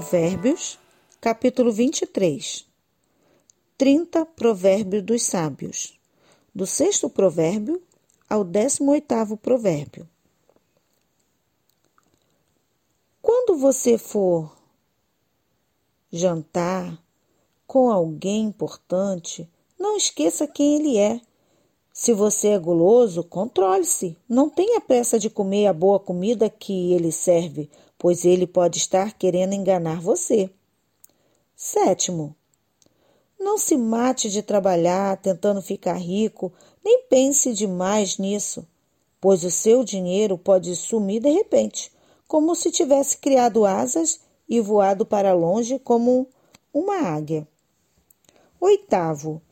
Provérbios, capítulo 23. 30 Provérbios dos Sábios. Do sexto provérbio ao décimo oitavo provérbio. Quando você for jantar com alguém importante, não esqueça quem ele é. Se você é guloso, controle-se. Não tenha pressa de comer a boa comida que ele serve, pois ele pode estar querendo enganar você. Sétimo, não se mate de trabalhar tentando ficar rico, nem pense demais nisso, pois o seu dinheiro pode sumir de repente, como se tivesse criado asas e voado para longe como uma águia. Oitavo,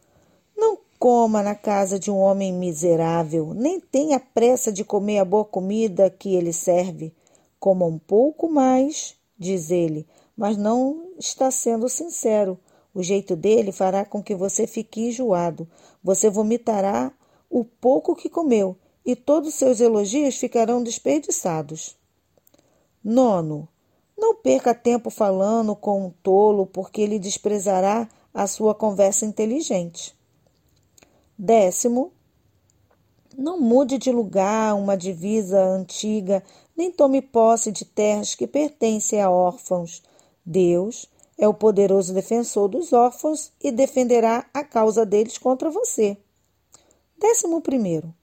não coma na casa de um homem miserável, nem tenha pressa de comer a boa comida que ele serve, Coma um pouco mais, diz ele, mas não está sendo sincero. O jeito dele fará com que você fique enjoado. Você vomitará o pouco que comeu e todos seus elogios ficarão desperdiçados. Nono, não perca tempo falando com um tolo, porque ele desprezará a sua conversa inteligente. Décimo, não mude de lugar uma divisa antiga, nem tome posse de terras que pertencem a órfãos. Deus é o poderoso defensor dos órfãos e defenderá a causa deles contra você. Décimo primeiro.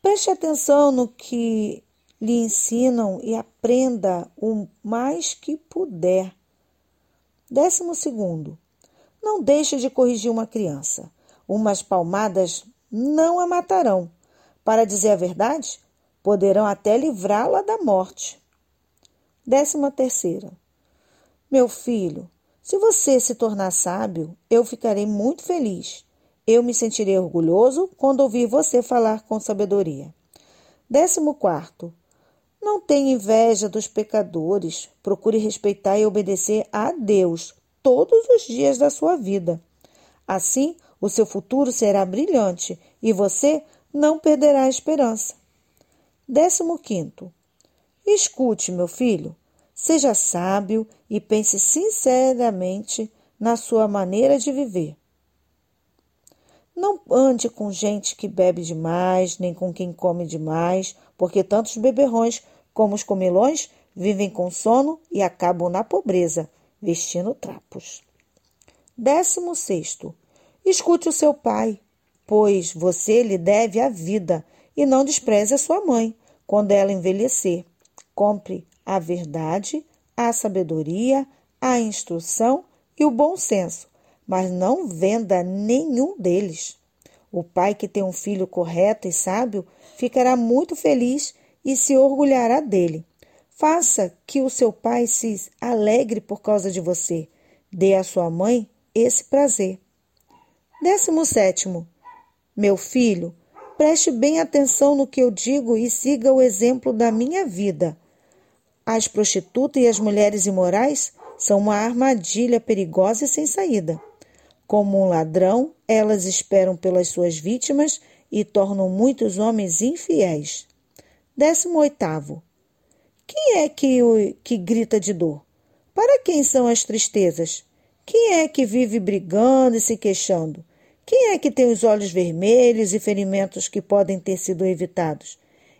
Preste atenção no que lhe ensinam e aprenda o mais que puder. Décimo segundo. Não deixe de corrigir uma criança. Umas palmadas não a matarão, para dizer a verdade, poderão até livrá-la da morte. Décima terceira. Meu filho, se você se tornar sábio, eu ficarei muito feliz. Eu me sentirei orgulhoso quando ouvir você falar com sabedoria. Décimo quarto. Não tenha inveja dos pecadores. Procure respeitar e obedecer a Deus todos os dias da sua vida. Assim, o seu futuro será brilhante e você não perderá a esperança. Décimo quinto. Escute, meu filho, seja sábio e pense sinceramente na sua maneira de viver. Não ande com gente que bebe demais, nem com quem come demais, porque tantos beberrões como os comilões vivem com sono e acabam na pobreza, vestindo trapos. Décimo sexto. Escute o seu pai, pois você lhe deve a vida, e não despreze a sua mãe quando ela envelhecer. Compre a verdade, a sabedoria, a instrução e o bom senso, mas não venda nenhum deles. O pai que tem um filho correto e sábio ficará muito feliz e se orgulhará dele. Faça que o seu pai se alegre por causa de você. Dê à sua mãe esse prazer. Décimo sétimo. Meu filho, preste bem atenção no que eu digo e siga o exemplo da minha vida. As prostitutas e as mulheres imorais são uma armadilha perigosa e sem saída. Como um ladrão, elas esperam pelas suas vítimas e tornam muitos homens infiéis. Décimo oitavo. Quem é que, que grita de dor? Para quem são as tristezas? Quem é que vive brigando e se queixando? Quem é que tem os olhos vermelhos e ferimentos que podem ter sido evitados?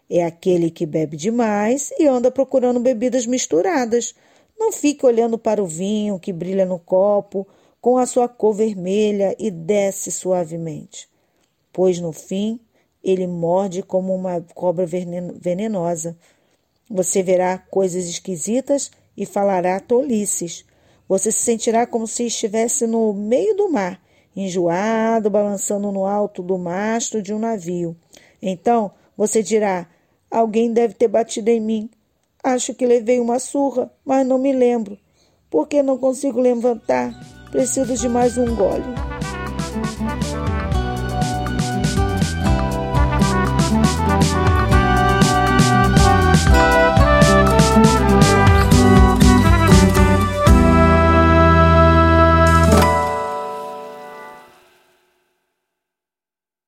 É aquele que bebe demais e anda procurando bebidas misturadas. Não fique olhando para o vinho que brilha no copo com a sua cor vermelha e desce suavemente, pois no fim ele morde como uma cobra venenosa. Você verá coisas esquisitas e falará tolices. Você se sentirá como se estivesse no meio do mar enjoado, balançando no alto do mastro de um navio. Então você dirá: Alguém deve ter batido em mim. Acho que levei uma surra, mas não me lembro. Por que não consigo levantar? Preciso de mais um gole.